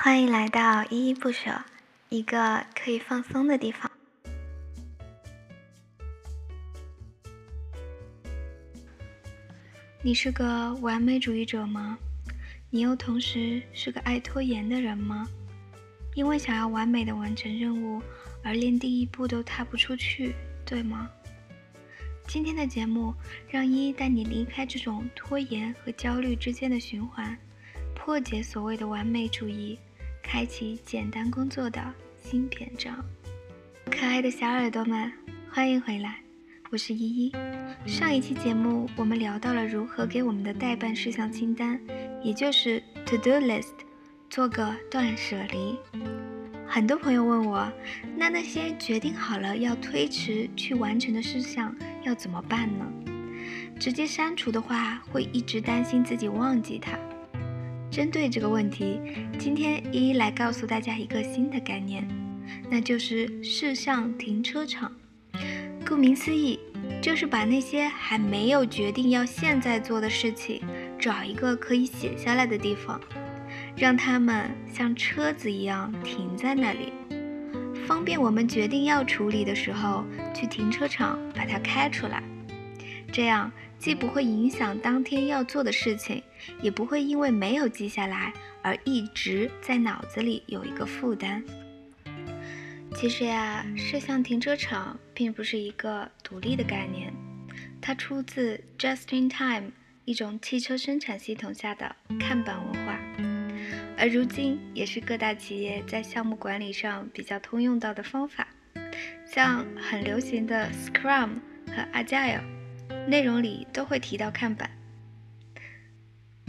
欢迎来到依依不舍，一个可以放松的地方。你是个完美主义者吗？你又同时是个爱拖延的人吗？因为想要完美的完成任务，而连第一步都踏不出去，对吗？今天的节目让依依带你离开这种拖延和焦虑之间的循环，破解所谓的完美主义，开启简单工作的新篇章。可爱的小耳朵们，欢迎回来，我是依依。上一期节目我们聊到了如何给我们的待办事项清单，也就是 to do list，做个断舍离。很多朋友问我，那那些决定好了要推迟去完成的事项要怎么办呢？直接删除的话，会一直担心自己忘记它。针对这个问题，今天一一来告诉大家一个新的概念，那就是事项停车场。顾名思义，就是把那些还没有决定要现在做的事情，找一个可以写下来的地方。让他们像车子一样停在那里，方便我们决定要处理的时候去停车场把它开出来。这样既不会影响当天要做的事情，也不会因为没有记下来而一直在脑子里有一个负担。其实呀，摄像停车场并不是一个独立的概念，它出自 Just in Time 一种汽车生产系统下的看板文化。而如今也是各大企业在项目管理上比较通用到的方法，像很流行的 Scrum 和 Agile，内容里都会提到看板。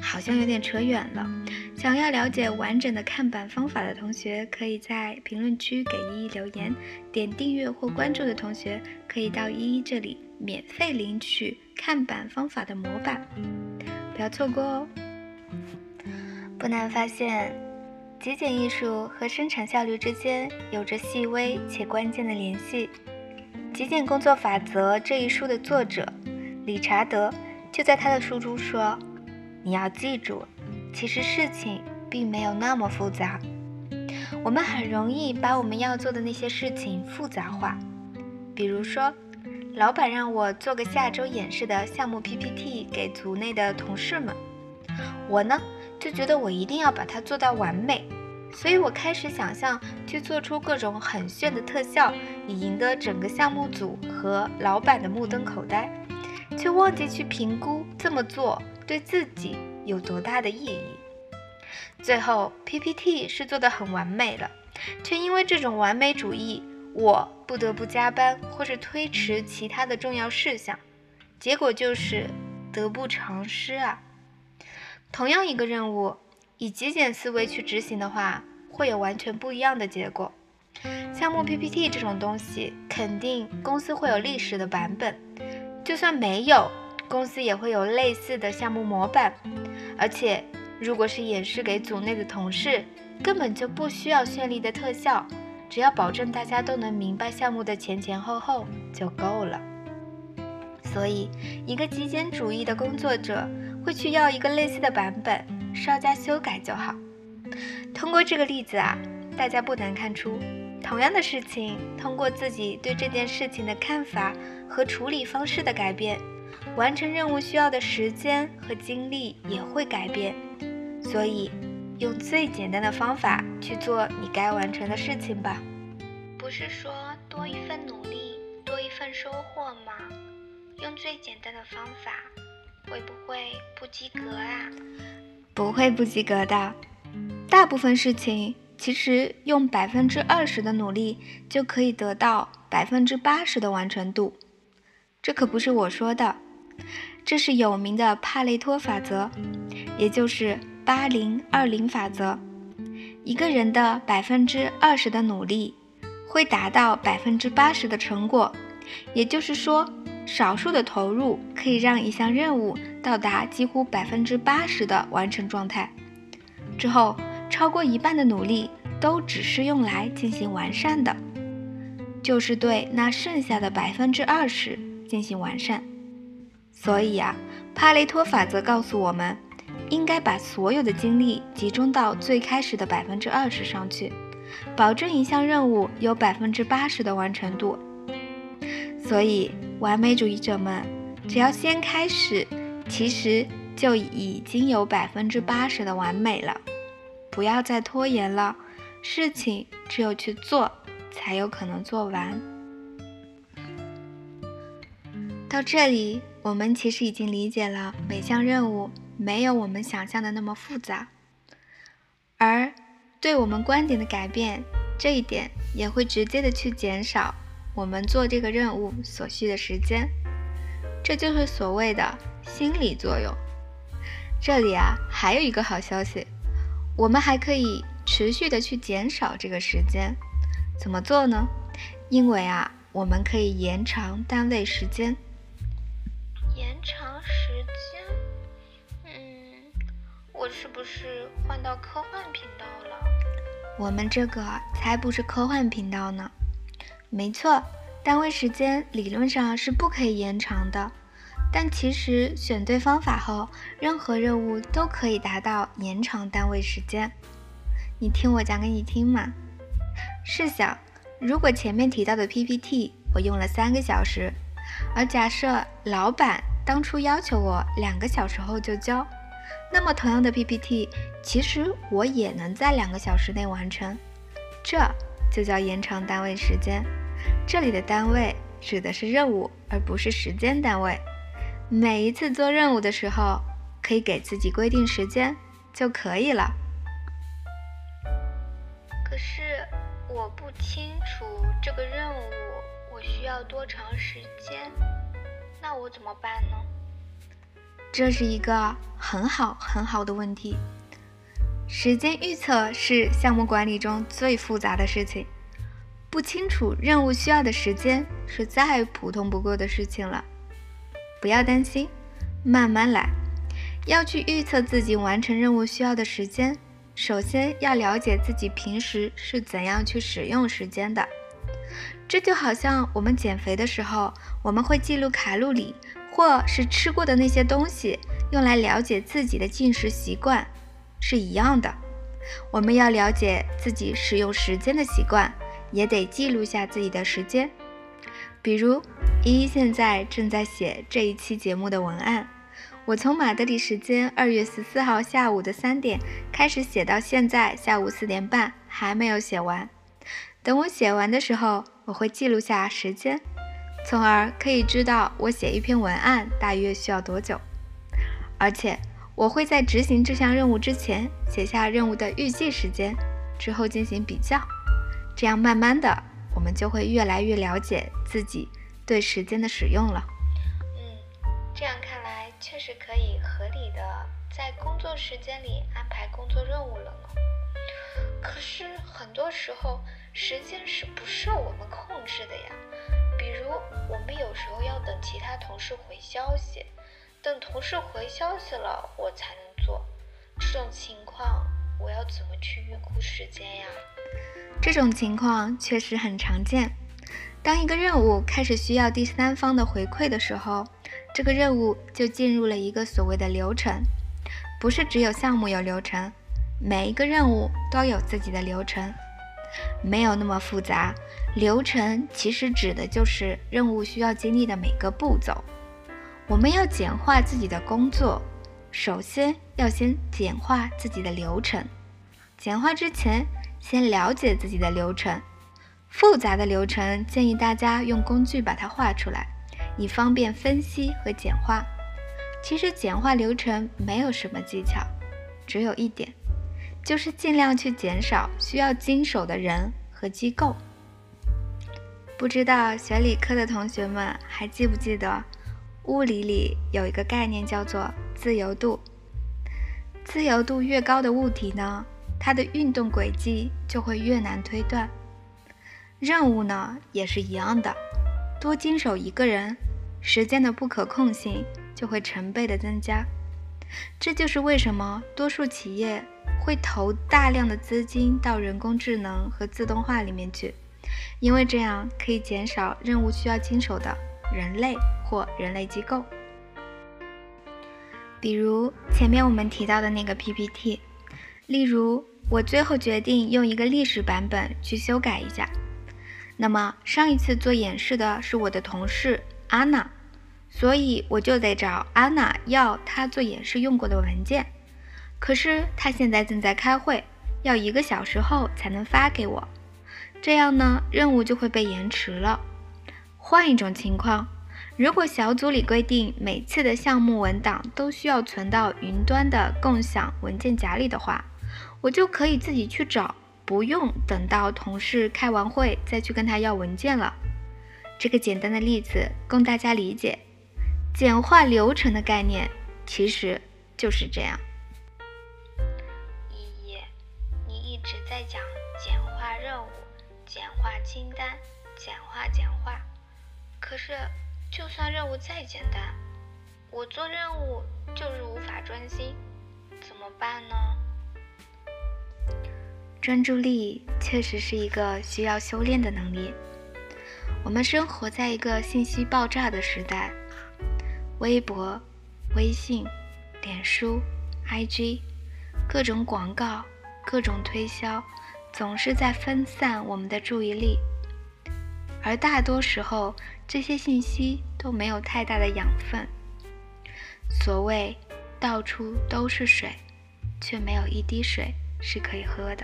好像有点扯远了，想要了解完整的看板方法的同学，可以在评论区给依依留言。点订阅或关注的同学，可以到依依这里免费领取看板方法的模板，不要错过哦。不难发现，极简艺术和生产效率之间有着细微且关键的联系。《极简工作法则》这一书的作者理查德就在他的书中说：“你要记住，其实事情并没有那么复杂。我们很容易把我们要做的那些事情复杂化。比如说，老板让我做个下周演示的项目 PPT 给组内的同事们，我呢？”就觉得我一定要把它做到完美，所以我开始想象去做出各种很炫的特效，以赢得整个项目组和老板的目瞪口呆，却忘记去评估这么做对自己有多大的意义。最后 PPT 是做的很完美了，却因为这种完美主义，我不得不加班或是推迟其他的重要事项，结果就是得不偿失啊。同样一个任务，以极简思维去执行的话，会有完全不一样的结果。项目 PPT 这种东西，肯定公司会有历史的版本，就算没有，公司也会有类似的项目模板。而且，如果是演示给组内的同事，根本就不需要绚丽的特效，只要保证大家都能明白项目的前前后后就够了。所以，一个极简主义的工作者。会去要一个类似的版本，稍加修改就好。通过这个例子啊，大家不难看出，同样的事情，通过自己对这件事情的看法和处理方式的改变，完成任务需要的时间和精力也会改变。所以，用最简单的方法去做你该完成的事情吧。不是说多一份努力多一份收获吗？用最简单的方法。会不会不及格啊？不会不及格的。大部分事情其实用百分之二十的努力就可以得到百分之八十的完成度。这可不是我说的，这是有名的帕累托法则，也就是八零二零法则。一个人的百分之二十的努力会达到百分之八十的成果，也就是说。少数的投入可以让一项任务到达几乎百分之八十的完成状态，之后超过一半的努力都只是用来进行完善的，就是对那剩下的百分之二十进行完善。所以啊，帕雷托法则告诉我们，应该把所有的精力集中到最开始的百分之二十上去，保证一项任务有百分之八十的完成度。所以，完美主义者们只要先开始，其实就已经有百分之八十的完美了。不要再拖延了，事情只有去做，才有可能做完。到这里，我们其实已经理解了每项任务没有我们想象的那么复杂，而对我们观点的改变，这一点也会直接的去减少我们做这个任务所需的时间。这就是所谓的心理作用。这里啊，还有一个好消息，我们还可以持续的去减少这个时间。怎么做呢？因为啊，我们可以延长单位时间。延长时间，嗯，我是不是换到科幻频道了？我们这个才不是科幻频道呢。没错，单位时间理论上是不可以延长的，但其实选对方法后，任何任务都可以达到延长单位时间。你听我讲给你听嘛。试想，如果前面提到的 PPT 我用了三个小时。而假设老板当初要求我两个小时后就交，那么同样的 PPT，其实我也能在两个小时内完成，这就叫延长单位时间。这里的单位指的是任务，而不是时间单位。每一次做任务的时候，可以给自己规定时间就可以了。可是我不清楚这个任务我。需要多长时间？那我怎么办呢？这是一个很好很好的问题。时间预测是项目管理中最复杂的事情。不清楚任务需要的时间是再普通不过的事情了。不要担心，慢慢来。要去预测自己完成任务需要的时间，首先要了解自己平时是怎样去使用时间的。这就好像我们减肥的时候，我们会记录卡路里，或是吃过的那些东西，用来了解自己的进食习惯，是一样的。我们要了解自己使用时间的习惯，也得记录下自己的时间。比如，依依现在正在写这一期节目的文案，我从马德里时间二月十四号下午的三点开始写，到现在下午四点半还没有写完。等我写完的时候，我会记录下时间，从而可以知道我写一篇文案大约需要多久。而且我会在执行这项任务之前写下任务的预计时间，之后进行比较。这样慢慢的，我们就会越来越了解自己对时间的使用了。嗯，这样看来确实可以合理的在工作时间里安排工作任务了呢。可是很多时候。时间是不受我们控制的呀，比如我们有时候要等其他同事回消息，等同事回消息了我才能做。这种情况我要怎么去预估时间呀？这种情况确实很常见。当一个任务开始需要第三方的回馈的时候，这个任务就进入了一个所谓的流程。不是只有项目有流程，每一个任务都有自己的流程。没有那么复杂，流程其实指的就是任务需要经历的每个步骤。我们要简化自己的工作，首先要先简化自己的流程。简化之前，先了解自己的流程。复杂的流程建议大家用工具把它画出来，以方便分析和简化。其实简化流程没有什么技巧，只有一点。就是尽量去减少需要经手的人和机构。不知道学理科的同学们还记不记得，物理里有一个概念叫做自由度。自由度越高的物体呢，它的运动轨迹就会越难推断。任务呢也是一样的，多经手一个人，时间的不可控性就会成倍的增加。这就是为什么多数企业。会投大量的资金到人工智能和自动化里面去，因为这样可以减少任务需要经手的人类或人类机构。比如前面我们提到的那个 PPT，例如我最后决定用一个历史版本去修改一下。那么上一次做演示的是我的同事安娜，所以我就得找安娜要她做演示用过的文件。可是她现在正在开会，要一个小时后才能发给我，这样呢任务就会被延迟了。换一种情况。如果小组里规定每次的项目文档都需要存到云端的共享文件夹里的话，我就可以自己去找，不用等到同事开完会再去跟他要文件了。这个简单的例子供大家理解，简化流程的概念其实就是这样。依依，你一直在讲简化任务、简化清单、简化简化，可是。就算任务再简单，我做任务就是无法专心，怎么办呢？专注力确实是一个需要修炼的能力。我们生活在一个信息爆炸的时代，微博、微信、脸书、IG，各种广告、各种推销，总是在分散我们的注意力，而大多时候。这些信息都没有太大的养分。所谓“到处都是水”，却没有一滴水是可以喝的。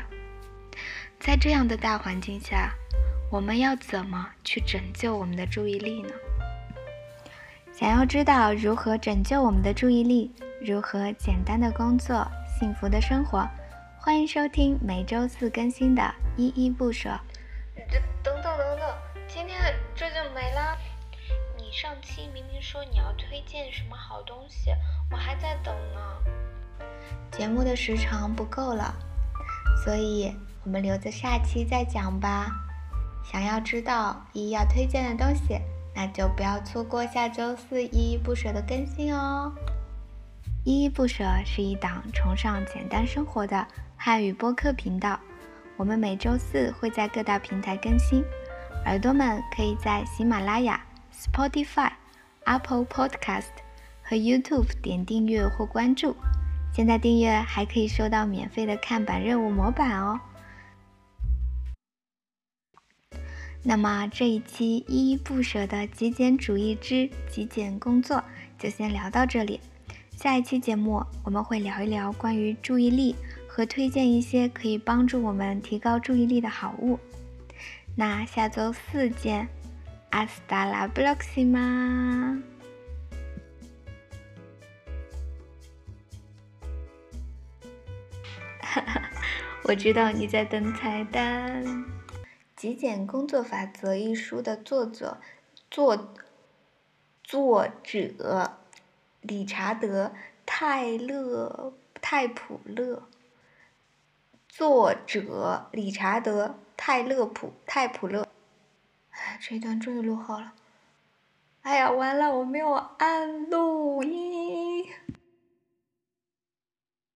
在这样的大环境下，我们要怎么去拯救我们的注意力呢？想要知道如何拯救我们的注意力，如何简单的工作，幸福的生活，欢迎收听每周四更新的《依依不舍》。这等等等等，今天这就没啦。你上期明明说你要推荐什么好东西，我还在等呢。节目的时长不够了，所以我们留着下期再讲吧。想要知道依依要推荐的东西，那就不要错过下周四依依不舍的更新哦。依依不舍是一档崇尚简单生活的汉语播客频道。我们每周四会在各大平台更新，耳朵们可以在喜马拉雅、Spotify、Apple Podcast 和 YouTube 点订阅或关注。现在订阅还可以收到免费的看板任务模板哦。那么这一期依依不舍的极简主义之极简工作就先聊到这里。下一期节目我们会聊一聊关于注意力。和推荐一些可以帮助我们提高注意力的好物。那下周四见，阿斯达拉布洛克西吗？哈哈，我知道你在等彩蛋。《极简工作法则》一书的作者作作者理查德泰勒泰普勒。作者理查德·泰勒普泰普勒。哎，这一段终于录好了。哎呀，完了，我没有按录音。